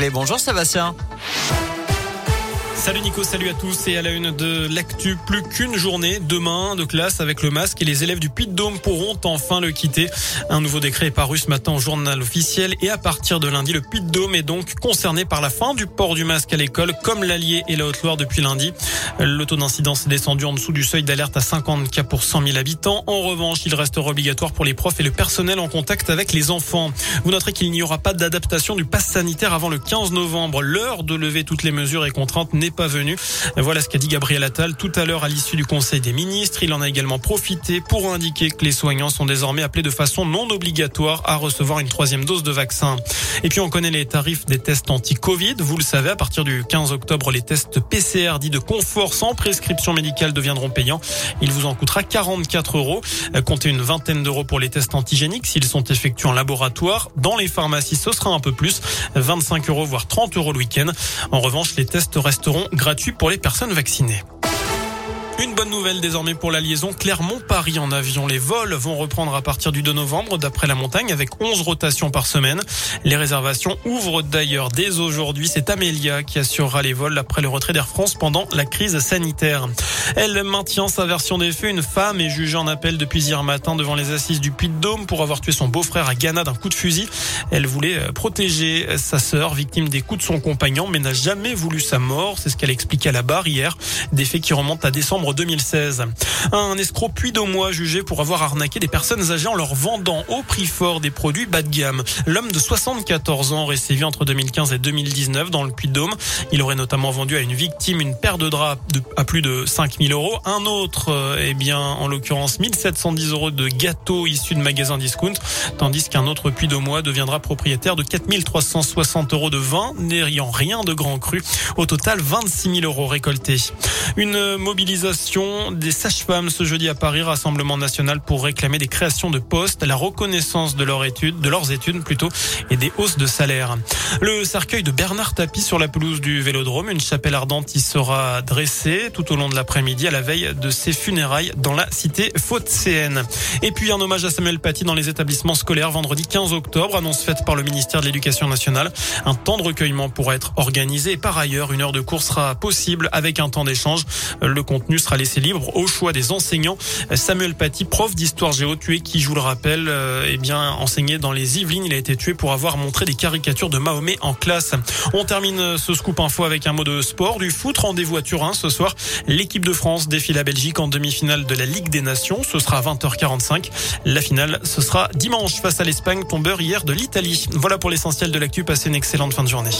réglé. Bonjour Sébastien. Salut Nico, salut à tous et à la une de l'actu. Plus qu'une journée demain de classe avec le masque et les élèves du Puy-de-Dôme pourront enfin le quitter. Un nouveau décret est paru ce matin au journal officiel et à partir de lundi, le Puy-de-Dôme est donc concerné par la fin du port du masque à l'école comme l'Allier et la Haute-Loire depuis lundi. Le taux d'incidence est descendu en dessous du seuil d'alerte à 50 cas pour 100 000 habitants. En revanche, il restera obligatoire pour les profs et le personnel en contact avec les enfants. Vous noterez qu'il n'y aura pas d'adaptation du pass sanitaire avant le 15 novembre. L'heure de lever toutes les mesures et contraintes n'est pas venu. Voilà ce qu'a dit Gabriel Attal tout à l'heure à l'issue du Conseil des ministres. Il en a également profité pour indiquer que les soignants sont désormais appelés de façon non obligatoire à recevoir une troisième dose de vaccin. Et puis on connaît les tarifs des tests anti-Covid. Vous le savez, à partir du 15 octobre, les tests PCR dits de confort sans prescription médicale deviendront payants. Il vous en coûtera 44 euros. Comptez une vingtaine d'euros pour les tests antigéniques s'ils sont effectués en laboratoire. Dans les pharmacies, ce sera un peu plus, 25 euros voire 30 euros le week-end. En revanche, les tests resteront gratuit pour les personnes vaccinées. Une bonne nouvelle désormais pour la liaison Clermont-Paris en avion. Les vols vont reprendre à partir du 2 novembre d'après la montagne avec 11 rotations par semaine. Les réservations ouvrent d'ailleurs dès aujourd'hui. C'est Amélia qui assurera les vols après le retrait d'Air France pendant la crise sanitaire. Elle maintient sa version des faits. Une femme est jugée en appel depuis hier matin devant les assises du Puy-de-Dôme pour avoir tué son beau-frère à Ghana d'un coup de fusil. Elle voulait euh, protéger sa sœur, victime des coups de son compagnon, mais n'a jamais voulu sa mort. C'est ce qu'elle expliquait à la barre hier. Des faits qui remontent à décembre 2016. Un escroc puis mois jugé pour avoir arnaqué des personnes âgées en leur vendant au prix fort des produits bas de gamme. L'homme de 74 ans aurait sévi entre 2015 et 2019 dans le Puy-de-Dôme. Il aurait notamment vendu à une victime une paire de draps à plus de 5000 euros. Un autre, euh, eh bien, en l'occurrence, 1710 euros de gâteaux issus de magasins discount, tandis qu'un autre puy mois deviendra propriétaire de 4360 euros de vin, n'ayant rien de grand cru. Au total, 26 000 euros récoltés. Une mobilisation des sages-femmes ce jeudi à Paris, Rassemblement national pour réclamer des créations de postes, la reconnaissance de leurs études, de leurs études plutôt, et des hausses de salaire. Le cercueil de Bernard Tapie sur la pelouse du Vélodrome, une chapelle ardente y sera dressée tout au long de l'après-midi à la veille de ses funérailles dans la cité phocéenne. Et puis un hommage à Samuel Paty dans les établissements scolaires vendredi 15 octobre, annonce faite par le ministère de l'Éducation nationale. Un temps de recueillement pourra être organisé par ailleurs une heure de cours sera possible avec un temps d'échange. Le contenu sera laissé libre au choix des enseignants. Samuel Paty, prof d'histoire géo, tué qui, je vous le rappelle, euh, eh bien enseigné dans les Yvelines. Il a été tué pour avoir montré des caricatures de Mahomet en classe. On termine ce scoop info avec un mot de sport, du foot. Rendez-vous à Turin ce soir. L'équipe de France défie la Belgique en demi-finale de la Ligue des Nations. Ce sera à 20h45. La finale, ce sera dimanche face à l'Espagne, tombeur hier de l'Italie. Voilà pour l'essentiel de l'actu. Passez une excellente fin de journée.